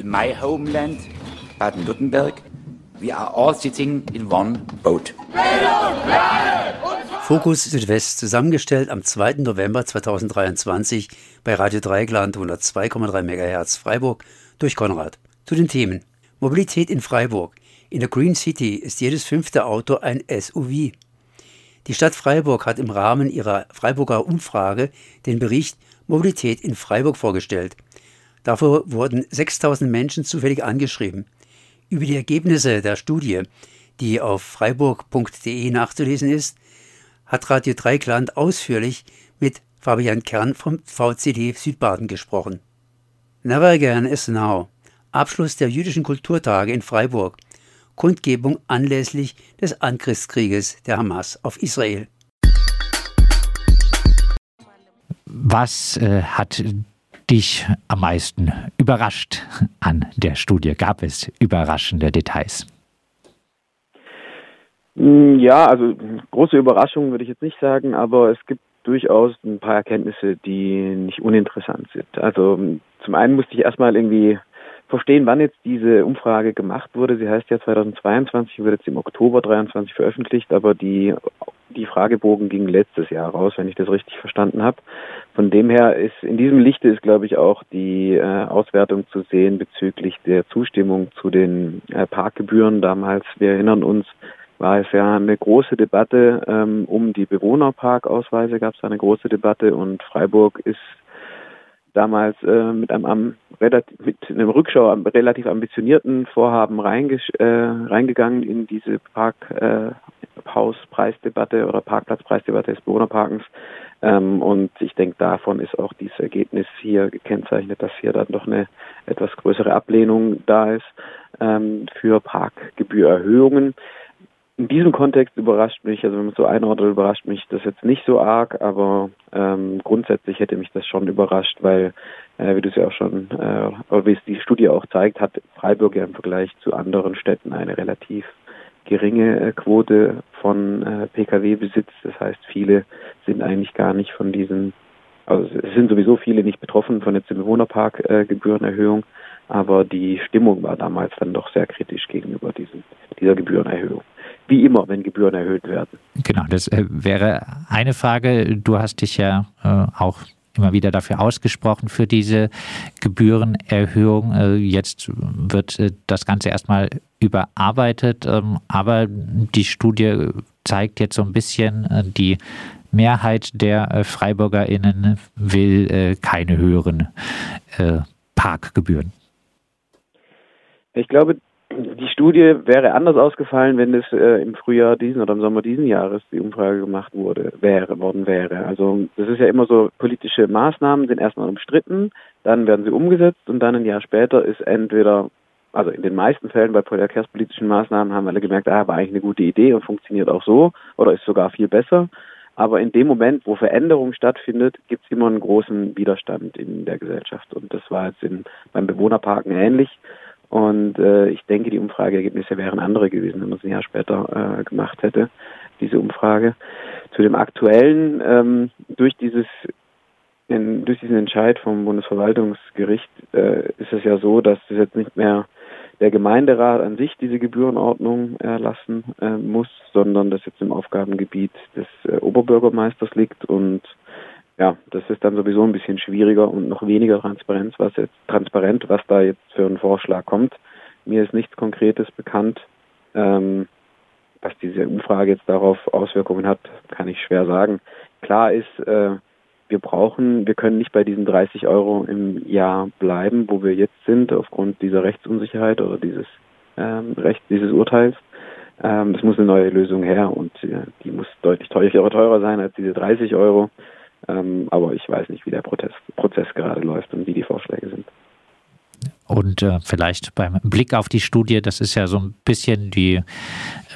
in my homeland, Baden-Württemberg, we are all sitting in one boat. Fokus Südwest zusammengestellt am 2. November 2023 bei Radio Dreigland 102,3 MHz Freiburg durch Konrad. Zu den Themen Mobilität in Freiburg. In der Green City ist jedes fünfte Auto ein SUV. Die Stadt Freiburg hat im Rahmen ihrer Freiburger Umfrage den Bericht Mobilität in Freiburg vorgestellt. Dafür wurden 6000 Menschen zufällig angeschrieben. Über die Ergebnisse der Studie, die auf freiburg.de nachzulesen ist, hat Radio Dreikland ausführlich mit Fabian Kern vom VCD Südbaden gesprochen. Never Again is Now. Abschluss der jüdischen Kulturtage in Freiburg. Kundgebung anlässlich des Angriffskrieges der Hamas auf Israel. Was äh, hat dich am meisten überrascht an der Studie? Gab es überraschende Details? Mm, ja, also große Überraschungen würde ich jetzt nicht sagen, aber es gibt durchaus ein paar Erkenntnisse, die nicht uninteressant sind. Also zum einen musste ich erstmal irgendwie verstehen, wann jetzt diese Umfrage gemacht wurde. Sie heißt ja 2022, wird jetzt im Oktober 23 veröffentlicht, aber die, die Fragebogen ging letztes Jahr raus, wenn ich das richtig verstanden habe. Von dem her ist in diesem Lichte ist, glaube ich, auch die äh, Auswertung zu sehen bezüglich der Zustimmung zu den äh, Parkgebühren. Damals, wir erinnern uns, war es ja eine große Debatte ähm, um die Bewohnerparkausweise, gab es eine große Debatte und Freiburg ist damals äh, mit einem relativ, mit einem Rückschau relativ ambitionierten Vorhaben äh, reingegangen in diese Parkhauspreisdebatte äh, oder Parkplatzpreisdebatte des Bewohnerparkens. Ähm, und ich denke, davon ist auch dieses Ergebnis hier gekennzeichnet, dass hier dann doch eine etwas größere Ablehnung da ist ähm, für Parkgebührerhöhungen in diesem Kontext überrascht mich, also wenn man so einordnet, überrascht mich das jetzt nicht so arg, aber ähm, grundsätzlich hätte mich das schon überrascht, weil, äh, wie du es ja auch schon, äh, wie es die Studie auch zeigt, hat Freiburg ja im Vergleich zu anderen Städten eine relativ geringe äh, Quote von äh, Pkw-Besitz. Das heißt, viele sind eigentlich gar nicht von diesen, also es sind sowieso viele nicht betroffen von jetzt der Bewohnerparkgebührenerhöhung, äh, aber die Stimmung war damals dann doch sehr kritisch gegenüber diesen, dieser Gebührenerhöhung wie immer, wenn Gebühren erhöht werden. Genau, das äh, wäre eine Frage. Du hast dich ja äh, auch immer wieder dafür ausgesprochen für diese Gebührenerhöhung. Äh, jetzt wird das Ganze erstmal überarbeitet, ähm, aber die Studie zeigt jetzt so ein bisschen, die Mehrheit der FreiburgerInnen will keine höheren Parkgebühren. Ich glaube, die Studie wäre anders ausgefallen, wenn es äh, im Frühjahr diesen oder im Sommer diesen Jahres die Umfrage gemacht wurde, wäre, worden wäre. Also das ist ja immer so, politische Maßnahmen sind erstmal umstritten, dann werden sie umgesetzt und dann ein Jahr später ist entweder, also in den meisten Fällen bei verkehrspolitischen Maßnahmen haben alle gemerkt, ah, war eigentlich eine gute Idee und funktioniert auch so oder ist sogar viel besser. Aber in dem Moment, wo Veränderung stattfindet, gibt es immer einen großen Widerstand in der Gesellschaft. Und das war jetzt in, beim Bewohnerparken ähnlich. Und äh, ich denke, die Umfrageergebnisse wären andere gewesen, wenn man es ein Jahr später äh, gemacht hätte, diese Umfrage. Zu dem aktuellen, ähm, durch dieses in, durch diesen Entscheid vom Bundesverwaltungsgericht äh, ist es ja so, dass es jetzt nicht mehr der Gemeinderat an sich diese Gebührenordnung erlassen äh, muss, sondern das jetzt im Aufgabengebiet des äh, Oberbürgermeisters liegt und ja, das ist dann sowieso ein bisschen schwieriger und noch weniger Transparenz, was jetzt transparent, was da jetzt für ein Vorschlag kommt. Mir ist nichts Konkretes bekannt. Ähm, was diese Umfrage jetzt darauf Auswirkungen hat, kann ich schwer sagen. Klar ist, äh, wir brauchen, wir können nicht bei diesen 30 Euro im Jahr bleiben, wo wir jetzt sind, aufgrund dieser Rechtsunsicherheit oder dieses ähm, Recht, dieses Urteils. Ähm, das muss eine neue Lösung her und äh, die muss deutlich teurer, teurer sein als diese 30 Euro. Ähm, aber ich weiß nicht, wie der Protest, Prozess gerade läuft und wie die Vorschläge sind. Und äh, vielleicht beim Blick auf die Studie, das ist ja so ein bisschen die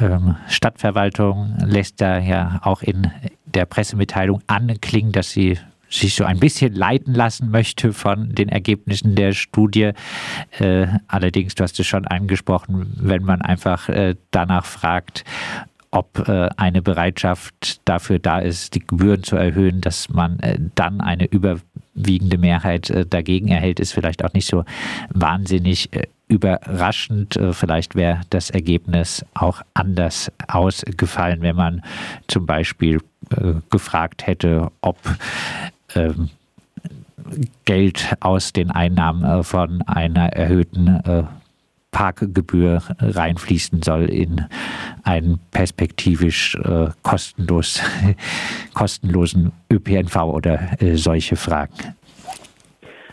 ähm, Stadtverwaltung lässt da ja auch in der Pressemitteilung anklingen, dass sie sich so ein bisschen leiten lassen möchte von den Ergebnissen der Studie. Äh, allerdings, du hast es schon angesprochen, wenn man einfach äh, danach fragt, ob äh, eine Bereitschaft dafür da ist, die Gebühren zu erhöhen, dass man äh, dann eine über überwiegende Mehrheit äh, dagegen erhält, ist vielleicht auch nicht so wahnsinnig überraschend. Vielleicht wäre das Ergebnis auch anders ausgefallen, wenn man zum Beispiel gefragt hätte, ob ähm, Geld aus den Einnahmen von einer erhöhten Parkgebühr reinfließen soll in einen perspektivisch äh, kostenlos, kostenlosen ÖPNV oder äh, solche Fragen.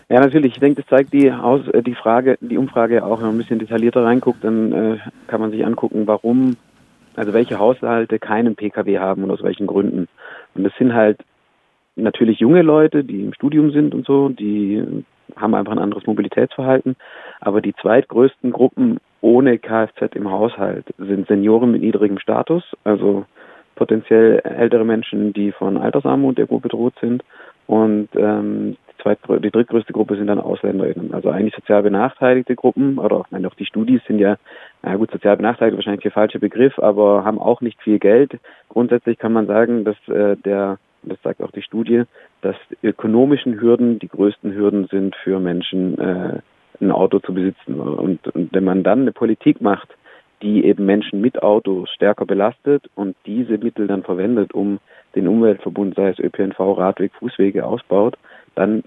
Ja, natürlich. Ich denke, das zeigt die, Aus, äh, die Frage, die Umfrage auch, wenn man ein bisschen detaillierter reinguckt, dann äh, kann man sich angucken, warum, also welche Haushalte keinen Pkw haben und aus welchen Gründen. Und das sind halt natürlich junge Leute, die im Studium sind und so, die haben einfach ein anderes Mobilitätsverhalten. Aber die zweitgrößten Gruppen ohne Kfz im Haushalt sind Senioren mit niedrigem Status, also potenziell ältere Menschen, die von Altersarmut irgendwo bedroht sind. Und ähm, die, zweitgrö die drittgrößte Gruppe sind dann AusländerInnen. Also eigentlich sozial benachteiligte Gruppen, oder meine, auch die Studis sind ja, na gut, sozial benachteiligt wahrscheinlich der falsche Begriff, aber haben auch nicht viel Geld. Grundsätzlich kann man sagen, dass äh, der das sagt auch die Studie, dass ökonomischen Hürden die größten Hürden sind für Menschen, äh, ein Auto zu besitzen. Und, und wenn man dann eine Politik macht, die eben Menschen mit Autos stärker belastet und diese Mittel dann verwendet, um den Umweltverbund, sei es ÖPNV, Radweg, Fußwege ausbaut, dann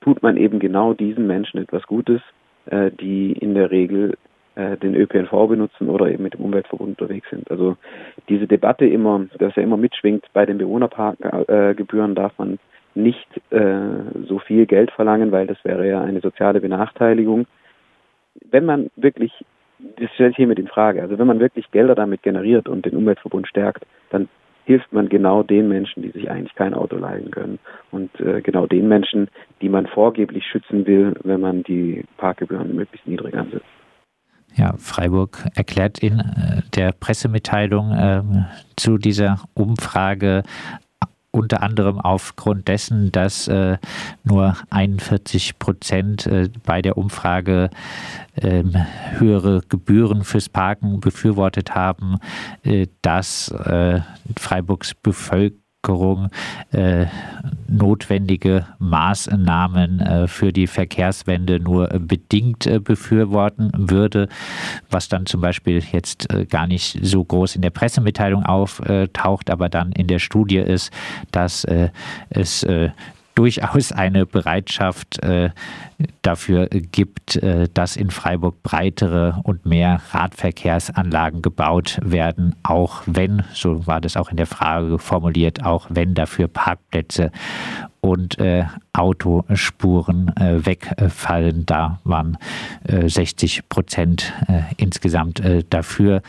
tut man eben genau diesen Menschen etwas Gutes, äh, die in der Regel den ÖPNV benutzen oder eben mit dem Umweltverbund unterwegs sind. Also diese Debatte immer, dass er immer mitschwingt, bei den Bewohnerparkgebühren darf man nicht äh, so viel Geld verlangen, weil das wäre ja eine soziale Benachteiligung. Wenn man wirklich, das stellt hiermit in Frage, also wenn man wirklich Gelder damit generiert und den Umweltverbund stärkt, dann hilft man genau den Menschen, die sich eigentlich kein Auto leiden können und äh, genau den Menschen, die man vorgeblich schützen will, wenn man die Parkgebühren möglichst niedrig ansetzt. Ja, Freiburg erklärt in äh, der Pressemitteilung äh, zu dieser Umfrage unter anderem aufgrund dessen, dass äh, nur 41 Prozent äh, bei der Umfrage äh, höhere Gebühren fürs Parken befürwortet haben, äh, dass äh, Freiburgs Bevölkerung Bevölkerung äh, notwendige Maßnahmen äh, für die Verkehrswende nur bedingt äh, befürworten würde, was dann zum Beispiel jetzt äh, gar nicht so groß in der Pressemitteilung auftaucht, aber dann in der Studie ist, dass äh, es äh, durchaus eine Bereitschaft äh, dafür gibt, äh, dass in Freiburg breitere und mehr Radverkehrsanlagen gebaut werden, auch wenn, so war das auch in der Frage formuliert, auch wenn dafür Parkplätze und äh, Autospuren äh, wegfallen. Da waren 60 äh, Prozent äh, insgesamt dafür.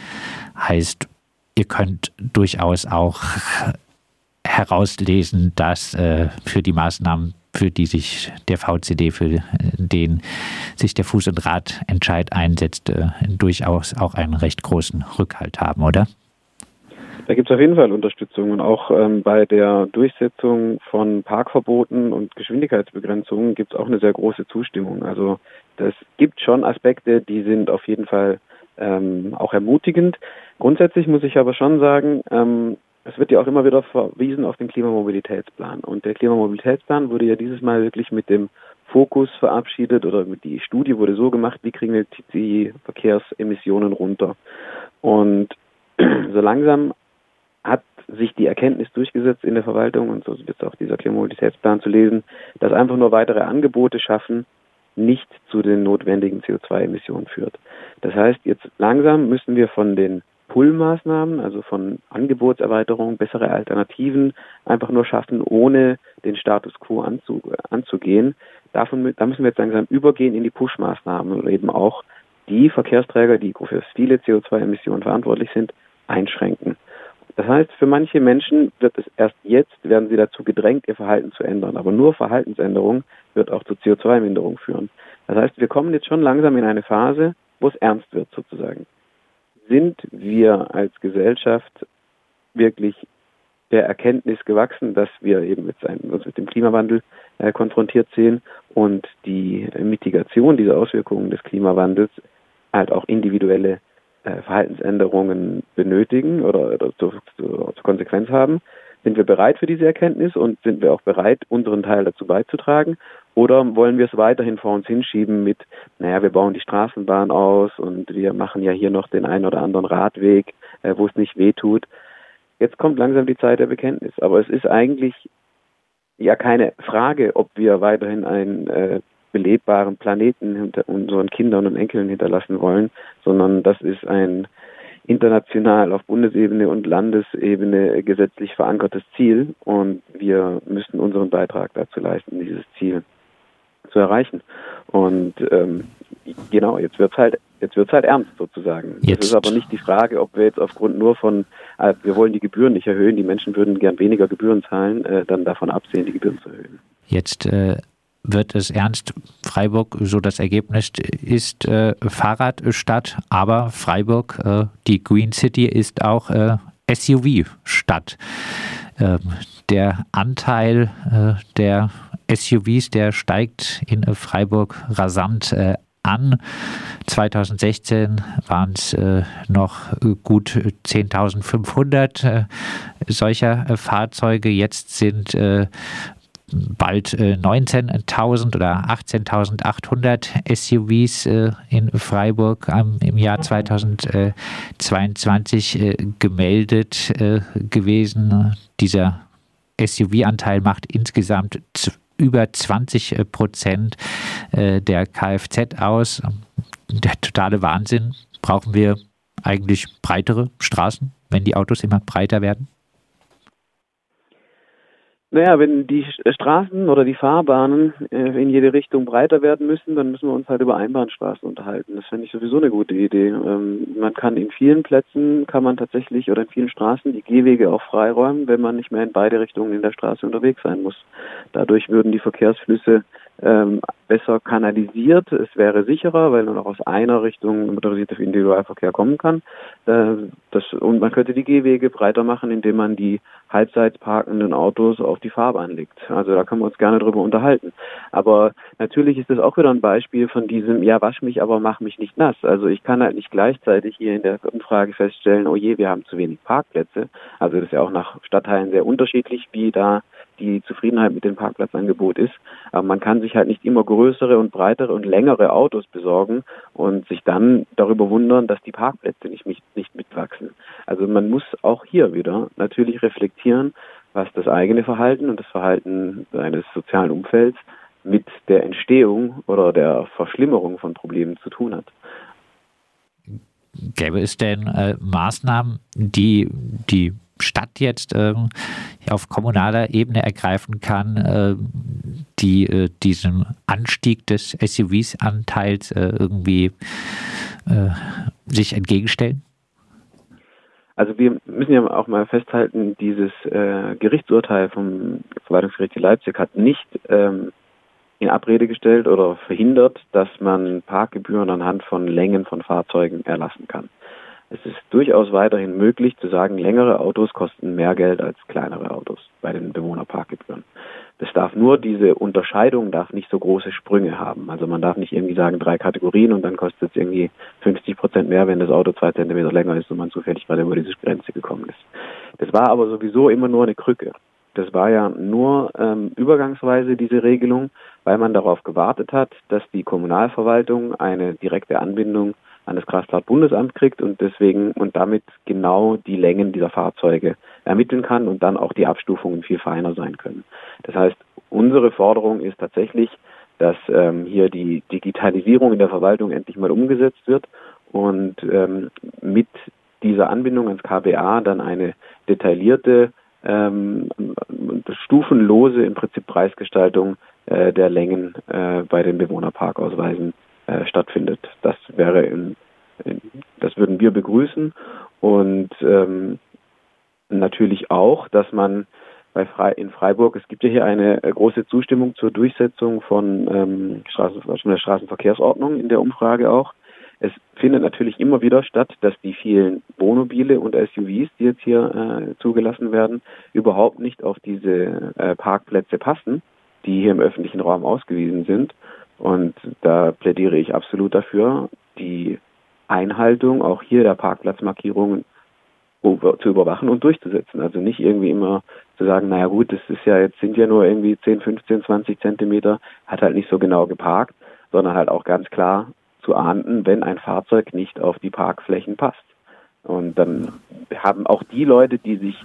Heißt, ihr könnt durchaus auch herauslesen, dass äh, für die Maßnahmen, für die sich der VCD, für den sich der Fuß- und Radentscheid einsetzt, äh, durchaus auch einen recht großen Rückhalt haben, oder? Da gibt es auf jeden Fall Unterstützung und auch ähm, bei der Durchsetzung von Parkverboten und Geschwindigkeitsbegrenzungen gibt es auch eine sehr große Zustimmung. Also das gibt schon Aspekte, die sind auf jeden Fall ähm, auch ermutigend. Grundsätzlich muss ich aber schon sagen, ähm, es wird ja auch immer wieder verwiesen auf den Klimamobilitätsplan. Und der Klimamobilitätsplan wurde ja dieses Mal wirklich mit dem Fokus verabschiedet oder die Studie wurde so gemacht, wie kriegen wir die Verkehrsemissionen runter. Und so langsam hat sich die Erkenntnis durchgesetzt in der Verwaltung und so wird auch dieser Klimamobilitätsplan zu lesen, dass einfach nur weitere Angebote schaffen nicht zu den notwendigen CO2-Emissionen führt. Das heißt, jetzt langsam müssen wir von den Pull-Maßnahmen, also von Angebotserweiterung, bessere Alternativen einfach nur schaffen, ohne den Status quo anzu, anzugehen. Davon, da müssen wir jetzt langsam übergehen in die Push-Maßnahmen und eben auch die Verkehrsträger, die für viele CO2-Emissionen verantwortlich sind, einschränken. Das heißt, für manche Menschen wird es erst jetzt, werden sie dazu gedrängt, ihr Verhalten zu ändern. Aber nur Verhaltensänderung wird auch zu CO2-Minderung führen. Das heißt, wir kommen jetzt schon langsam in eine Phase, wo es ernst wird sozusagen sind wir als Gesellschaft wirklich der Erkenntnis gewachsen, dass wir eben mit seinem, uns mit dem Klimawandel äh, konfrontiert sehen und die Mitigation dieser Auswirkungen des Klimawandels halt auch individuelle äh, Verhaltensänderungen benötigen oder, oder zur, zur, zur Konsequenz haben. sind wir bereit für diese Erkenntnis und sind wir auch bereit, unseren Teil dazu beizutragen? Oder wollen wir es weiterhin vor uns hinschieben mit, naja, wir bauen die Straßenbahn aus und wir machen ja hier noch den einen oder anderen Radweg, äh, wo es nicht weh tut. Jetzt kommt langsam die Zeit der Bekenntnis. Aber es ist eigentlich ja keine Frage, ob wir weiterhin einen äh, belebbaren Planeten hinter unseren Kindern und Enkeln hinterlassen wollen, sondern das ist ein international auf Bundesebene und Landesebene gesetzlich verankertes Ziel und wir müssen unseren Beitrag dazu leisten, dieses Ziel zu erreichen. Und ähm, genau, jetzt wird's halt, jetzt wird's halt ernst sozusagen. Jetzt. Es ist aber nicht die Frage, ob wir jetzt aufgrund nur von, äh, wir wollen die Gebühren nicht erhöhen, die Menschen würden gern weniger Gebühren zahlen, äh, dann davon absehen, die Gebühren zu erhöhen. Jetzt äh, wird es ernst. Freiburg, so das Ergebnis ist äh, Fahrradstadt, aber Freiburg, äh, die Green City, ist auch äh, SUV-Stadt. Ähm, der Anteil der SUVs, der steigt in Freiburg rasant äh, an. 2016 waren es äh, noch gut 10.500 solcher Fahrzeuge. Jetzt sind bald äh, 19.000 oder 18.800 SUVs äh, in Freiburg im Jahr 2022 äh, gemeldet äh, gewesen. Dieser SUV-Anteil macht insgesamt über 20 äh, Prozent äh, der Kfz aus. Der totale Wahnsinn. Brauchen wir eigentlich breitere Straßen, wenn die Autos immer breiter werden? Naja, wenn die Straßen oder die Fahrbahnen äh, in jede Richtung breiter werden müssen, dann müssen wir uns halt über Einbahnstraßen unterhalten. Das fände ich sowieso eine gute Idee. Ähm, man kann in vielen Plätzen, kann man tatsächlich oder in vielen Straßen die Gehwege auch freiräumen, wenn man nicht mehr in beide Richtungen in der Straße unterwegs sein muss. Dadurch würden die Verkehrsflüsse ähm, besser kanalisiert. Es wäre sicherer, weil man auch aus einer Richtung motorisierter Individualverkehr kommen kann. Äh, das, und man könnte die Gehwege breiter machen, indem man die halbseits parkenden Autos auf die Fahrbahn legt. Also da können wir uns gerne drüber unterhalten. Aber natürlich ist das auch wieder ein Beispiel von diesem, ja, wasch mich, aber mach mich nicht nass. Also ich kann halt nicht gleichzeitig hier in der Umfrage feststellen, oh je, wir haben zu wenig Parkplätze. Also das ist ja auch nach Stadtteilen sehr unterschiedlich, wie da die Zufriedenheit mit dem Parkplatzangebot ist. Aber man kann sich halt nicht immer größere und breitere und längere Autos besorgen und sich dann darüber wundern, dass die Parkplätze nicht, nicht, mitwachsen. Also man muss auch hier wieder natürlich reflektieren, was das eigene Verhalten und das Verhalten eines sozialen Umfelds mit der Entstehung oder der Verschlimmerung von Problemen zu tun hat. Gäbe es denn äh, Maßnahmen, die die Stadt jetzt äh, auf kommunaler Ebene ergreifen kann, äh, die äh, diesem Anstieg des SUVs-Anteils äh, irgendwie äh, sich entgegenstellen? Also wir müssen ja auch mal festhalten, dieses äh, Gerichtsurteil vom Verwaltungsgericht Leipzig hat nicht ähm, in Abrede gestellt oder verhindert, dass man Parkgebühren anhand von Längen von Fahrzeugen erlassen kann. Es ist durchaus weiterhin möglich zu sagen, längere Autos kosten mehr Geld als kleinere Autos bei den Bewohnerparkgebühren. Das darf nur, diese Unterscheidung darf nicht so große Sprünge haben. Also man darf nicht irgendwie sagen, drei Kategorien und dann kostet es irgendwie 50 Prozent mehr, wenn das Auto zwei Zentimeter länger ist und man zufällig gerade über diese Grenze gekommen ist. Das war aber sowieso immer nur eine Krücke. Das war ja nur ähm, übergangsweise diese Regelung, weil man darauf gewartet hat, dass die Kommunalverwaltung eine direkte Anbindung an das Kraftfahrtbundesamt kriegt und deswegen und damit genau die Längen dieser Fahrzeuge ermitteln kann und dann auch die Abstufungen viel feiner sein können. Das heißt, unsere Forderung ist tatsächlich, dass ähm, hier die Digitalisierung in der Verwaltung endlich mal umgesetzt wird und ähm, mit dieser Anbindung ans KBA dann eine detaillierte, ähm, stufenlose im Prinzip Preisgestaltung äh, der Längen äh, bei den Bewohnerparkausweisen äh, stattfindet. Das wäre in, in, das würden wir begrüßen und ähm, natürlich auch, dass man bei Fre in Freiburg, es gibt ja hier eine äh, große Zustimmung zur Durchsetzung von ähm, Straßen, der Straßenverkehrsordnung in der Umfrage auch. Es findet natürlich immer wieder statt, dass die vielen Wohnmobile und SUVs, die jetzt hier äh, zugelassen werden, überhaupt nicht auf diese äh, Parkplätze passen, die hier im öffentlichen Raum ausgewiesen sind. Und da plädiere ich absolut dafür, die Einhaltung auch hier der Parkplatzmarkierungen zu überwachen und durchzusetzen. Also nicht irgendwie immer zu sagen, naja gut, das ist ja jetzt sind ja nur irgendwie 10, 15, 20 Zentimeter, hat halt nicht so genau geparkt, sondern halt auch ganz klar zu ahnden, wenn ein Fahrzeug nicht auf die Parkflächen passt. Und dann haben auch die Leute, die sich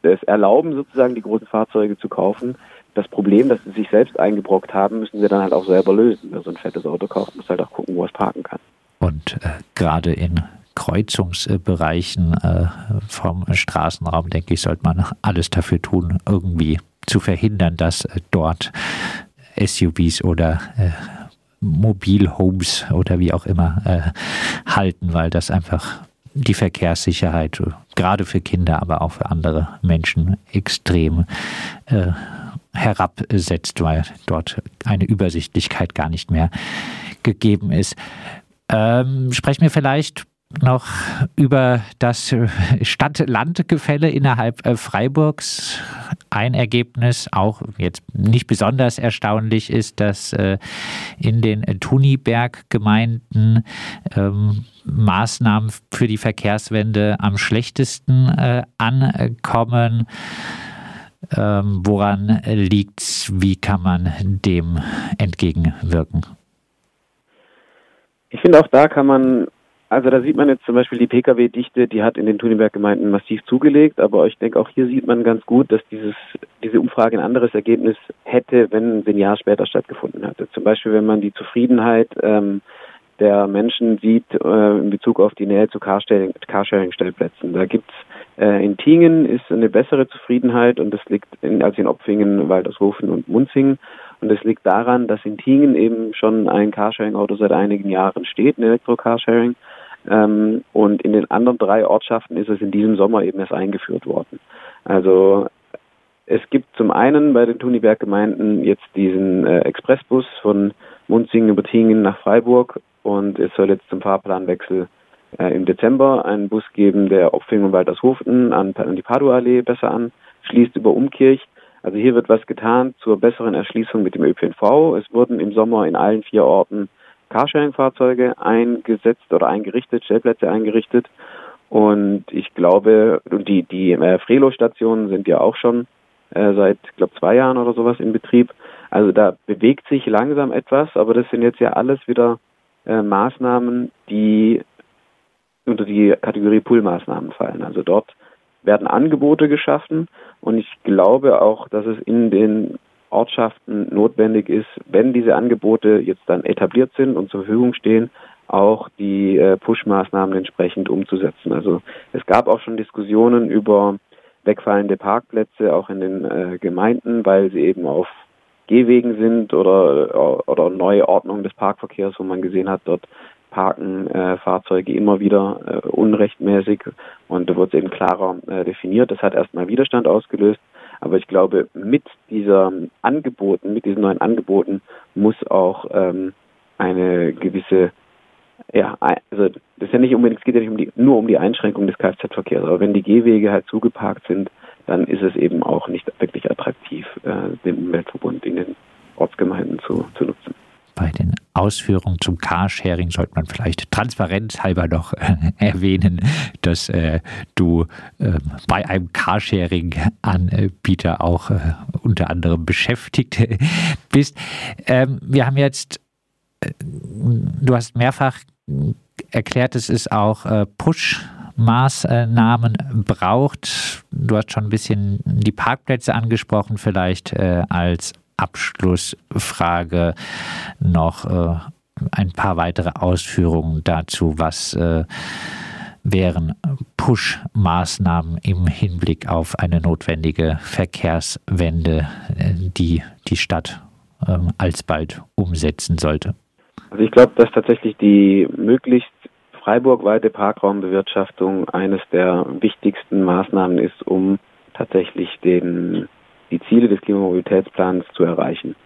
es erlauben, sozusagen die großen Fahrzeuge zu kaufen, das Problem, das sie sich selbst eingebrockt haben, müssen sie dann halt auch selber lösen. Wer so ein fettes Auto kauft, muss halt auch gucken, wo es parken kann. Und äh, gerade in Kreuzungsbereichen äh, vom Straßenraum, denke ich, sollte man alles dafür tun, irgendwie zu verhindern, dass äh, dort SUVs oder äh, Mobilhomes oder wie auch immer äh, halten, weil das einfach die Verkehrssicherheit gerade für Kinder, aber auch für andere Menschen extrem äh, herabsetzt, weil dort eine Übersichtlichkeit gar nicht mehr gegeben ist. Ähm, sprechen wir vielleicht noch über das Stadt-Land-Gefälle innerhalb äh, Freiburgs. Ein Ergebnis, auch jetzt nicht besonders erstaunlich, ist, dass äh, in den Tuniberg-Gemeinden ähm, Maßnahmen für die Verkehrswende am schlechtesten äh, ankommen. Ähm, woran liegt es? Wie kann man dem entgegenwirken? Ich finde, auch da kann man also da sieht man jetzt zum Beispiel die Pkw-Dichte, die hat in den Thunenberg-Gemeinden massiv zugelegt, aber ich denke auch hier sieht man ganz gut, dass dieses, diese Umfrage ein anderes Ergebnis hätte, wenn sie ein Jahr später stattgefunden hätte. Zum Beispiel, wenn man die Zufriedenheit ähm, der Menschen sieht äh, in Bezug auf die Nähe zu Carsharing-Stellplätzen. Da gibt's äh, in Tingen ist eine bessere Zufriedenheit und das liegt in, als in Opfingen, Waldershofen und Munzingen. Und das liegt daran, dass in Tingen eben schon ein Carsharing-Auto seit einigen Jahren steht, ein Elektro-Carsharing. Ähm, und in den anderen drei Ortschaften ist es in diesem Sommer eben erst eingeführt worden. Also es gibt zum einen bei den Thuniberg-Gemeinden jetzt diesen äh, Expressbus von Munzingen über Tingen nach Freiburg und es soll jetzt zum Fahrplanwechsel äh, im Dezember einen Bus geben, der Opfing und Waltershofen an, an die Padua-Allee besser anschließt über Umkirch. Also hier wird was getan zur besseren Erschließung mit dem ÖPNV. Es wurden im Sommer in allen vier Orten Carsharing-Fahrzeuge eingesetzt oder eingerichtet, Stellplätze eingerichtet. Und ich glaube, die, die äh, Frelo-Stationen sind ja auch schon äh, seit, glaube zwei Jahren oder sowas in Betrieb. Also da bewegt sich langsam etwas, aber das sind jetzt ja alles wieder äh, Maßnahmen, die unter die Kategorie Pull-Maßnahmen fallen. Also dort werden Angebote geschaffen und ich glaube auch, dass es in den Ortschaften notwendig ist, wenn diese Angebote jetzt dann etabliert sind und zur Verfügung stehen, auch die äh, Push-Maßnahmen entsprechend umzusetzen. Also es gab auch schon Diskussionen über wegfallende Parkplätze auch in den äh, Gemeinden, weil sie eben auf Gehwegen sind oder oder neue Ordnung des Parkverkehrs, wo man gesehen hat, dort parken äh, Fahrzeuge immer wieder äh, unrechtmäßig und da wurde es eben klarer äh, definiert. Das hat erstmal Widerstand ausgelöst. Aber ich glaube, mit dieser Angeboten, mit diesen neuen Angeboten muss auch ähm, eine gewisse, ja, also das ist ja nicht unbedingt, es geht ja nicht um die, nur um die Einschränkung des Kfz-Verkehrs, aber wenn die Gehwege halt zugeparkt sind, dann ist es eben auch nicht wirklich attraktiv, äh, den Umweltverbund in den Ortsgemeinden zu, zu nutzen bei den Ausführungen zum Carsharing sollte man vielleicht transparenzhalber noch äh, erwähnen, dass äh, du äh, bei einem Carsharing-Anbieter auch äh, unter anderem beschäftigt bist. Ähm, wir haben jetzt, äh, du hast mehrfach erklärt, es ist auch äh, Push. Maßnahmen braucht. Du hast schon ein bisschen die Parkplätze angesprochen, vielleicht als Abschlussfrage noch äh, ein paar weitere Ausführungen dazu, was äh, wären Push-Maßnahmen im Hinblick auf eine notwendige Verkehrswende, äh, die die Stadt ähm, alsbald umsetzen sollte? Also ich glaube, dass tatsächlich die möglichst freiburgweite Parkraumbewirtschaftung eines der wichtigsten Maßnahmen ist, um tatsächlich den die Ziele des Klimamobilitätsplans zu erreichen.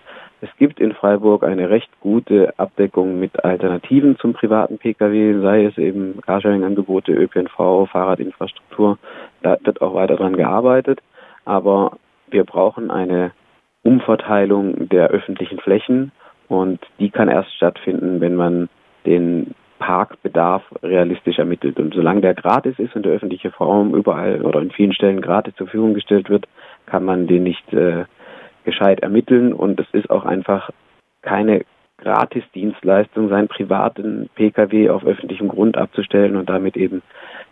Es gibt in Freiburg eine recht gute Abdeckung mit Alternativen zum privaten Pkw, sei es eben Carsharing-Angebote, ÖPNV, Fahrradinfrastruktur. Da wird auch weiter dran gearbeitet. Aber wir brauchen eine Umverteilung der öffentlichen Flächen und die kann erst stattfinden, wenn man den Parkbedarf realistisch ermittelt. Und solange der gratis ist und der öffentliche Raum überall oder in vielen Stellen gratis zur Verfügung gestellt wird, kann man den nicht äh, gescheit ermitteln. Und es ist auch einfach keine Gratisdienstleistung, seinen privaten Pkw auf öffentlichem Grund abzustellen und damit eben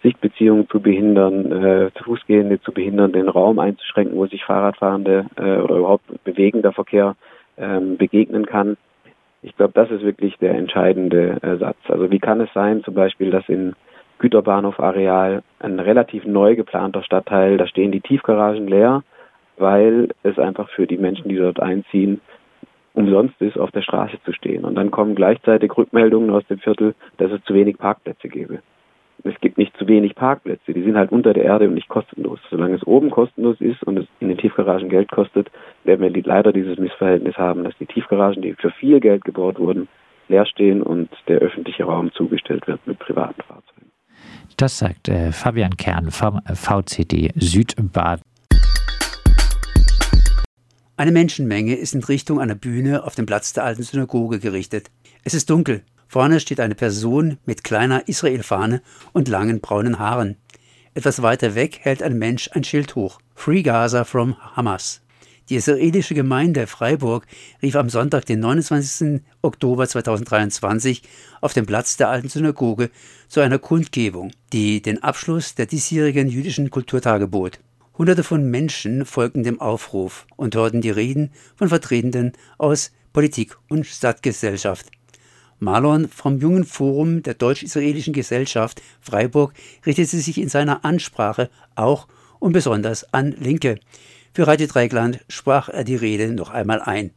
Sichtbeziehungen zu behindern, äh, Fußgehende zu behindern, den Raum einzuschränken, wo sich Fahrradfahrende äh, oder überhaupt bewegender Verkehr ähm, begegnen kann. Ich glaube, das ist wirklich der entscheidende äh, Satz. Also wie kann es sein, zum Beispiel, dass in Güterbahnhof-Areal ein relativ neu geplanter Stadtteil, da stehen die Tiefgaragen leer, weil es einfach für die Menschen, die dort einziehen, umsonst ist, auf der Straße zu stehen. Und dann kommen gleichzeitig Rückmeldungen aus dem Viertel, dass es zu wenig Parkplätze gäbe. Es gibt nicht zu wenig Parkplätze, die sind halt unter der Erde und nicht kostenlos. Solange es oben kostenlos ist und es in den Tiefgaragen Geld kostet, werden wir leider dieses Missverhältnis haben, dass die Tiefgaragen, die für viel Geld gebaut wurden, leer stehen und der öffentliche Raum zugestellt wird mit privaten Fahrzeugen. Das sagt äh, Fabian Kern vom VCD Südbaden. Eine Menschenmenge ist in Richtung einer Bühne auf dem Platz der alten Synagoge gerichtet. Es ist dunkel. Vorne steht eine Person mit kleiner Israel-Fahne und langen braunen Haaren. Etwas weiter weg hält ein Mensch ein Schild hoch. Free Gaza from Hamas. Die israelische Gemeinde Freiburg rief am Sonntag, den 29. Oktober 2023, auf dem Platz der alten Synagoge zu einer Kundgebung, die den Abschluss der diesjährigen jüdischen Kulturtage bot. Hunderte von Menschen folgten dem Aufruf und hörten die Reden von Vertretenden aus Politik und Stadtgesellschaft. Marlon vom Jungen Forum der Deutsch-Israelischen Gesellschaft Freiburg richtete sich in seiner Ansprache auch und besonders an Linke. Für Radio Dreigland sprach er die Rede noch einmal ein.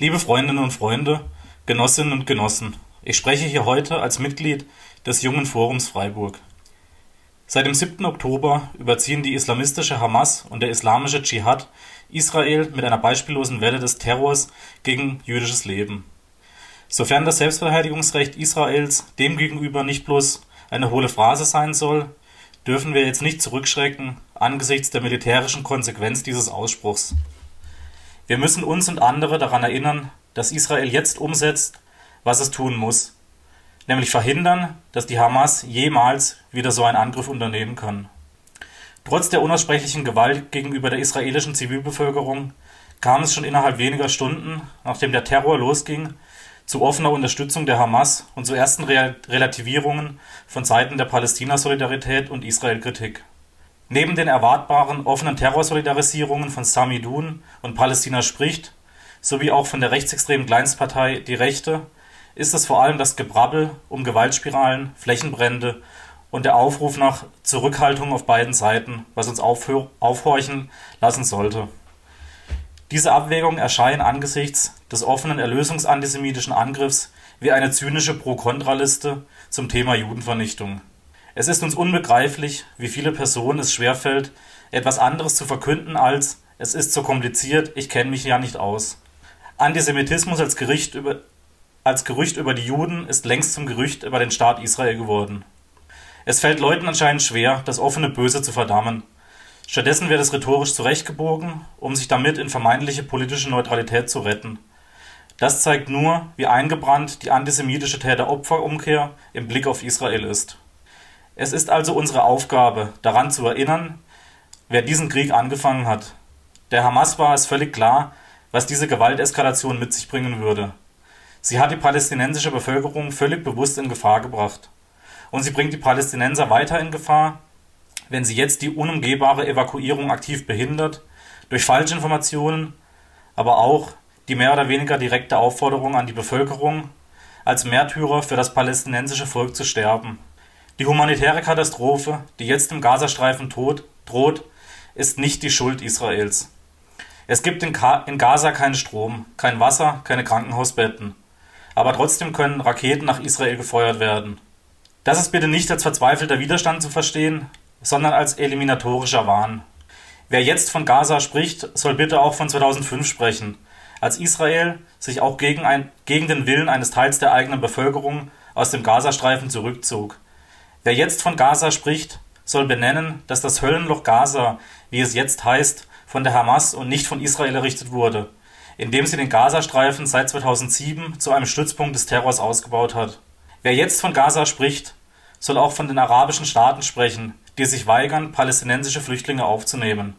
Liebe Freundinnen und Freunde, Genossinnen und Genossen, ich spreche hier heute als Mitglied des Jungen Forums Freiburg. Seit dem 7. Oktober überziehen die islamistische Hamas und der islamische Dschihad Israel mit einer beispiellosen Welle des Terrors gegen jüdisches Leben. Sofern das Selbstverteidigungsrecht Israels demgegenüber nicht bloß eine hohle Phrase sein soll, dürfen wir jetzt nicht zurückschrecken angesichts der militärischen Konsequenz dieses Ausspruchs. Wir müssen uns und andere daran erinnern, dass Israel jetzt umsetzt, was es tun muss, nämlich verhindern, dass die Hamas jemals wieder so einen Angriff unternehmen kann. Trotz der unaussprechlichen Gewalt gegenüber der israelischen Zivilbevölkerung kam es schon innerhalb weniger Stunden, nachdem der Terror losging, zu offener Unterstützung der Hamas und zu ersten Relativierungen von Seiten der Palästina-Solidarität und Israel-Kritik. Neben den erwartbaren offenen Terrorsolidarisierungen von Sami Dun und Palästina spricht, sowie auch von der rechtsextremen Kleinstpartei Die Rechte, ist es vor allem das Gebrabbel um Gewaltspiralen, Flächenbrände und der Aufruf nach Zurückhaltung auf beiden Seiten, was uns aufhorchen lassen sollte. Diese Abwägungen erscheinen angesichts des offenen erlösungsantisemitischen Angriffs wie eine zynische Pro-Kontra-Liste zum Thema Judenvernichtung. Es ist uns unbegreiflich, wie viele Personen es schwerfällt, etwas anderes zu verkünden als es ist so kompliziert, ich kenne mich ja nicht aus. Antisemitismus als über als Gerücht über die Juden ist längst zum Gerücht über den Staat Israel geworden. Es fällt Leuten anscheinend schwer, das offene Böse zu verdammen. Stattdessen wird es rhetorisch zurechtgebogen, um sich damit in vermeintliche politische Neutralität zu retten. Das zeigt nur, wie eingebrannt die antisemitische Täter-Opfer-Umkehr im Blick auf Israel ist. Es ist also unsere Aufgabe, daran zu erinnern, wer diesen Krieg angefangen hat. Der Hamas war es völlig klar, was diese Gewalteskalation mit sich bringen würde. Sie hat die palästinensische Bevölkerung völlig bewusst in Gefahr gebracht. Und sie bringt die Palästinenser weiter in Gefahr, wenn sie jetzt die unumgehbare Evakuierung aktiv behindert, durch Falschinformationen, aber auch die mehr oder weniger direkte Aufforderung an die Bevölkerung, als Märtyrer für das palästinensische Volk zu sterben. Die humanitäre Katastrophe, die jetzt im Gazastreifen tot, droht, ist nicht die Schuld Israels. Es gibt in, in Gaza keinen Strom, kein Wasser, keine Krankenhausbetten aber trotzdem können Raketen nach Israel gefeuert werden. Das ist bitte nicht als verzweifelter Widerstand zu verstehen, sondern als eliminatorischer Wahn. Wer jetzt von Gaza spricht, soll bitte auch von 2005 sprechen, als Israel sich auch gegen, ein, gegen den Willen eines Teils der eigenen Bevölkerung aus dem Gazastreifen zurückzog. Wer jetzt von Gaza spricht, soll benennen, dass das Höllenloch Gaza, wie es jetzt heißt, von der Hamas und nicht von Israel errichtet wurde indem sie den Gazastreifen seit 2007 zu einem Stützpunkt des Terrors ausgebaut hat. Wer jetzt von Gaza spricht, soll auch von den arabischen Staaten sprechen, die sich weigern, palästinensische Flüchtlinge aufzunehmen.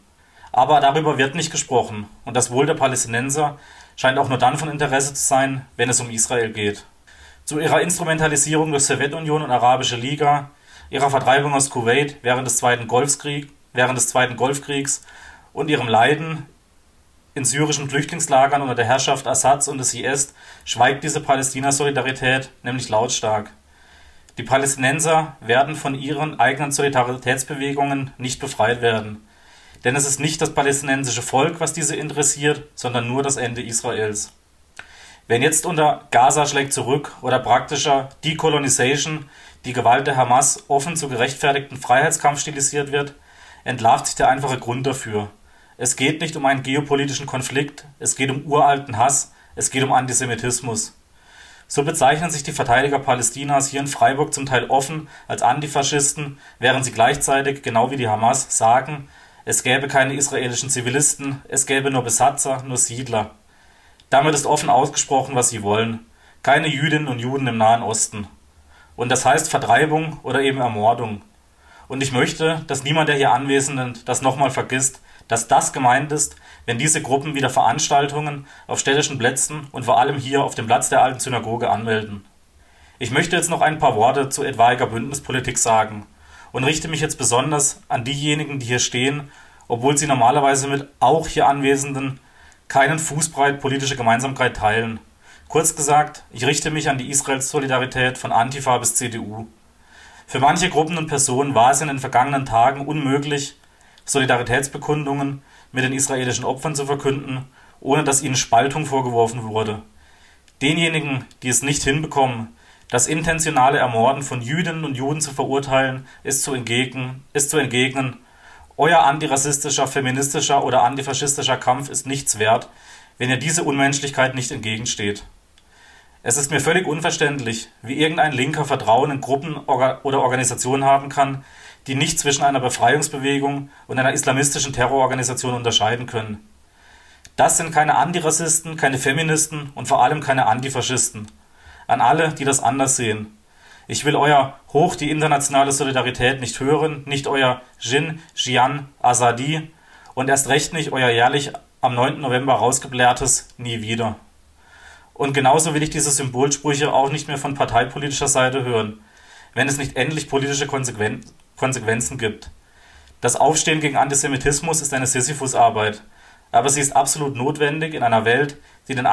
Aber darüber wird nicht gesprochen, und das Wohl der Palästinenser scheint auch nur dann von Interesse zu sein, wenn es um Israel geht. Zu ihrer Instrumentalisierung durch Sowjetunion und Arabische Liga, ihrer Vertreibung aus Kuwait während des Zweiten, Golfkrieg, während des Zweiten Golfkriegs und ihrem Leiden in syrischen Flüchtlingslagern unter der Herrschaft Assads und des IS schweigt diese Palästina-Solidarität nämlich lautstark. Die Palästinenser werden von ihren eigenen Solidaritätsbewegungen nicht befreit werden. Denn es ist nicht das palästinensische Volk, was diese interessiert, sondern nur das Ende Israels. Wenn jetzt unter Gaza schlägt zurück oder praktischer Decolonization die Gewalt der Hamas offen zu gerechtfertigten Freiheitskampf stilisiert wird, entlarvt sich der einfache Grund dafür. Es geht nicht um einen geopolitischen Konflikt, es geht um uralten Hass, es geht um Antisemitismus. So bezeichnen sich die Verteidiger Palästinas hier in Freiburg zum Teil offen als Antifaschisten, während sie gleichzeitig, genau wie die Hamas, sagen, es gäbe keine israelischen Zivilisten, es gäbe nur Besatzer, nur Siedler. Damit ist offen ausgesprochen, was sie wollen. Keine Jüdinnen und Juden im Nahen Osten. Und das heißt Vertreibung oder eben Ermordung. Und ich möchte, dass niemand der hier Anwesenden das nochmal vergisst, dass das gemeint ist, wenn diese Gruppen wieder Veranstaltungen auf städtischen Plätzen und vor allem hier auf dem Platz der alten Synagoge anmelden. Ich möchte jetzt noch ein paar Worte zu etwaiger Bündnispolitik sagen und richte mich jetzt besonders an diejenigen, die hier stehen, obwohl sie normalerweise mit auch hier Anwesenden keinen Fußbreit politische Gemeinsamkeit teilen. Kurz gesagt, ich richte mich an die Israels-Solidarität von Antifa bis CDU. Für manche Gruppen und Personen war es in den vergangenen Tagen unmöglich, Solidaritätsbekundungen mit den israelischen Opfern zu verkünden, ohne dass ihnen Spaltung vorgeworfen wurde. Denjenigen, die es nicht hinbekommen, das intentionale Ermorden von Jüdinnen und Juden zu verurteilen, ist zu entgegnen, ist zu entgegnen euer antirassistischer, feministischer oder antifaschistischer Kampf ist nichts wert, wenn ihr diese Unmenschlichkeit nicht entgegensteht. Es ist mir völlig unverständlich, wie irgendein Linker Vertrauen in Gruppen oder Organisationen haben kann, die nicht zwischen einer Befreiungsbewegung und einer islamistischen Terrororganisation unterscheiden können. Das sind keine Antirassisten, keine Feministen und vor allem keine Antifaschisten. An alle, die das anders sehen. Ich will euer Hoch die internationale Solidarität nicht hören, nicht euer Jin, Jian, Azadi und erst recht nicht euer jährlich am 9. November rausgeblähtes Nie wieder. Und genauso will ich diese Symbolsprüche auch nicht mehr von parteipolitischer Seite hören, wenn es nicht endlich politische Konsequenzen Konsequenzen gibt. Das Aufstehen gegen Antisemitismus ist eine Sisyphusarbeit, aber sie ist absolut notwendig in einer Welt, die den,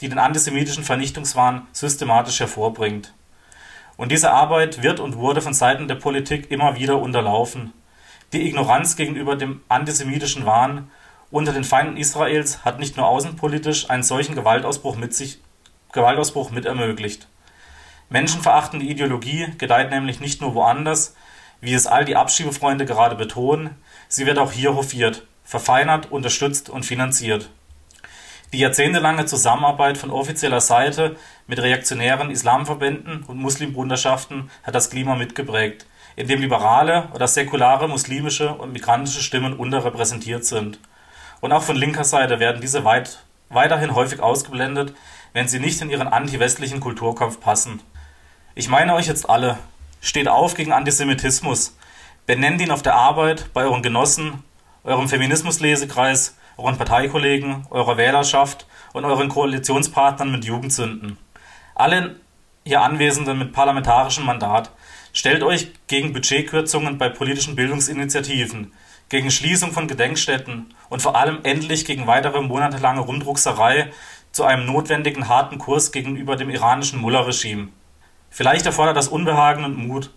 die den antisemitischen Vernichtungswahn systematisch hervorbringt. Und diese Arbeit wird und wurde von Seiten der Politik immer wieder unterlaufen. Die Ignoranz gegenüber dem antisemitischen Wahn unter den Feinden Israels hat nicht nur außenpolitisch einen solchen Gewaltausbruch mit sich Gewaltausbruch mit ermöglicht. Menschenverachtende Ideologie gedeiht nämlich nicht nur woanders, wie es all die Abschiebefreunde gerade betonen, sie wird auch hier hofiert, verfeinert, unterstützt und finanziert. Die jahrzehntelange Zusammenarbeit von offizieller Seite mit reaktionären Islamverbänden und Muslimbruderschaften hat das Klima mitgeprägt, in dem liberale oder säkulare muslimische und migrantische Stimmen unterrepräsentiert sind. Und auch von linker Seite werden diese weit, weiterhin häufig ausgeblendet, wenn sie nicht in ihren anti-westlichen Kulturkampf passen. Ich meine euch jetzt alle, Steht auf gegen Antisemitismus. Benennt ihn auf der Arbeit, bei euren Genossen, eurem Feminismuslesekreis, euren Parteikollegen, eurer Wählerschaft und euren Koalitionspartnern mit Jugendsünden. Allen hier Anwesenden mit parlamentarischem Mandat, stellt euch gegen Budgetkürzungen bei politischen Bildungsinitiativen, gegen Schließung von Gedenkstätten und vor allem endlich gegen weitere monatelange Rumdruckserei zu einem notwendigen harten Kurs gegenüber dem iranischen Mullah-Regime. Vielleicht erfordert das Unbehagen und Mut.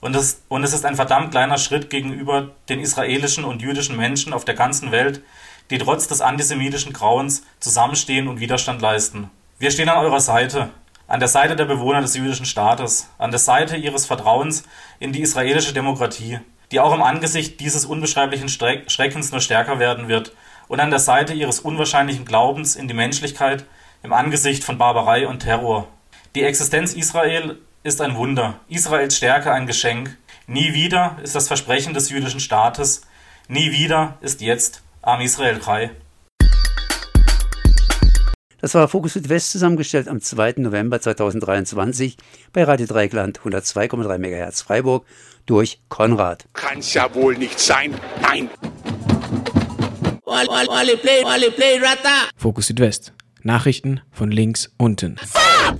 Und es, und es ist ein verdammt kleiner Schritt gegenüber den israelischen und jüdischen Menschen auf der ganzen Welt, die trotz des antisemitischen Grauens zusammenstehen und Widerstand leisten. Wir stehen an eurer Seite, an der Seite der Bewohner des jüdischen Staates, an der Seite ihres Vertrauens in die israelische Demokratie, die auch im Angesicht dieses unbeschreiblichen Schreckens nur stärker werden wird, und an der Seite ihres unwahrscheinlichen Glaubens in die Menschlichkeit im Angesicht von Barbarei und Terror. Die Existenz Israel ist ein Wunder, Israels Stärke ein Geschenk. Nie wieder ist das Versprechen des jüdischen Staates, nie wieder ist jetzt Am Israel 3. Das war Fokus Südwest zusammengestellt am 2. November 2023 bei Radio Dreigland 102,3 MHz Freiburg durch Konrad. Kann's ja wohl nicht sein. Nein. Fokus Südwest. Nachrichten von links unten.